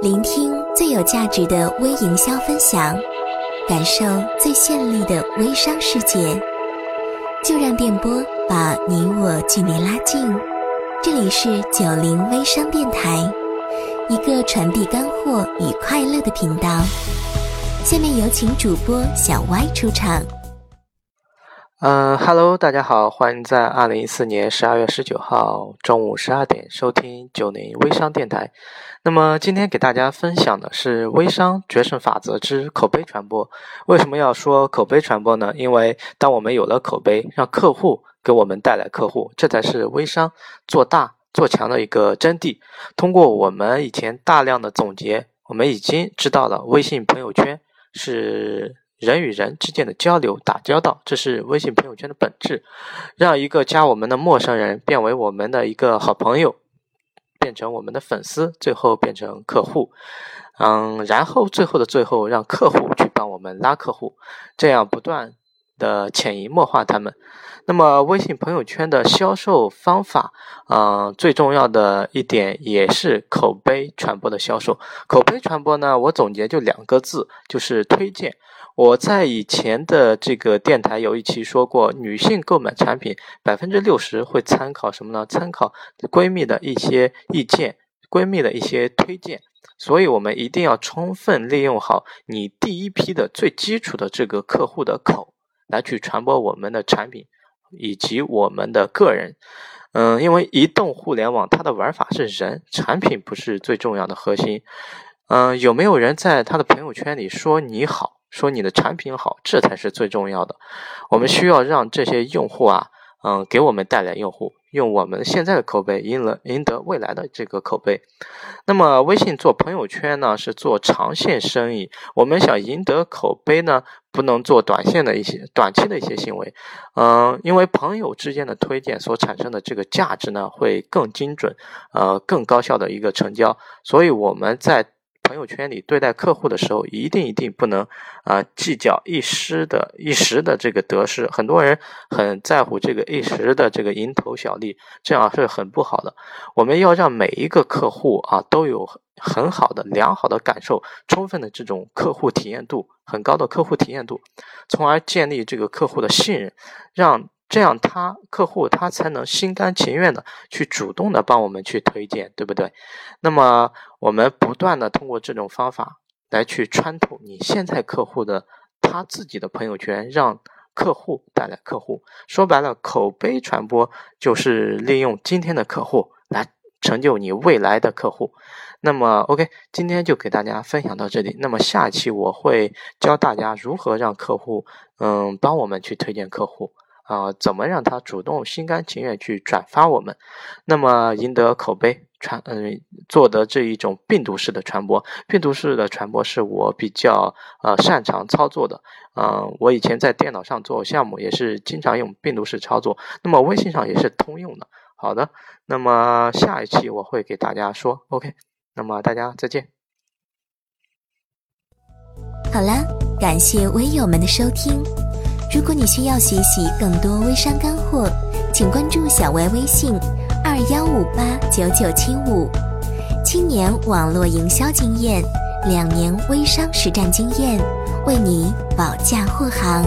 聆听最有价值的微营销分享，感受最绚丽的微商世界。就让电波把你我距离拉近。这里是九零微商电台，一个传递干货与快乐的频道。下面有请主播小歪出场。嗯哈喽，大家好，欢迎在二零一四年十二月十九号中午十二点收听九零微商电台。那么今天给大家分享的是微商决胜法则之口碑传播。为什么要说口碑传播呢？因为当我们有了口碑，让客户给我们带来客户，这才是微商做大做强的一个真谛。通过我们以前大量的总结，我们已经知道了微信朋友圈是。人与人之间的交流、打交道，这是微信朋友圈的本质。让一个加我们的陌生人变为我们的一个好朋友，变成我们的粉丝，最后变成客户。嗯，然后最后的最后，让客户去帮我们拉客户，这样不断的潜移默化他们。那么，微信朋友圈的销售方法，嗯，最重要的一点也是口碑传播的销售。口碑传播呢，我总结就两个字，就是推荐。我在以前的这个电台有一期说过，女性购买产品百分之六十会参考什么呢？参考闺蜜的一些意见，闺蜜的一些推荐。所以，我们一定要充分利用好你第一批的最基础的这个客户的口，来去传播我们的产品以及我们的个人。嗯，因为移动互联网它的玩法是人，产品不是最重要的核心。嗯，有没有人在他的朋友圈里说你好？说你的产品好，这才是最重要的。我们需要让这些用户啊，嗯，给我们带来用户，用我们现在的口碑赢了赢得未来的这个口碑。那么，微信做朋友圈呢，是做长线生意。我们想赢得口碑呢，不能做短线的一些短期的一些行为。嗯，因为朋友之间的推荐所产生的这个价值呢，会更精准，呃，更高效的一个成交。所以我们在。朋友圈里对待客户的时候，一定一定不能啊计较一时的一时的这个得失。很多人很在乎这个一时的这个蝇头小利，这样是很不好的。我们要让每一个客户啊都有很好的良好的感受，充分的这种客户体验度，很高的客户体验度，从而建立这个客户的信任，让。这样，他客户他才能心甘情愿的去主动的帮我们去推荐，对不对？那么，我们不断的通过这种方法来去穿透你现在客户的他自己的朋友圈，让客户带来客户。说白了，口碑传播就是利用今天的客户来成就你未来的客户。那么，OK，今天就给大家分享到这里。那么下期我会教大家如何让客户，嗯，帮我们去推荐客户。啊，怎么让他主动、心甘情愿去转发我们？那么赢得口碑传，嗯，做的这一种病毒式的传播，病毒式的传播是我比较呃擅长操作的。嗯，我以前在电脑上做项目也是经常用病毒式操作，那么微信上也是通用的。好的，那么下一期我会给大家说，OK，那么大家再见。好了，感谢微友们的收听。如果你需要学习更多微商干货，请关注小歪微信二幺五八九九七五，七年网络营销经验，两年微商实战经验，为你保驾护航。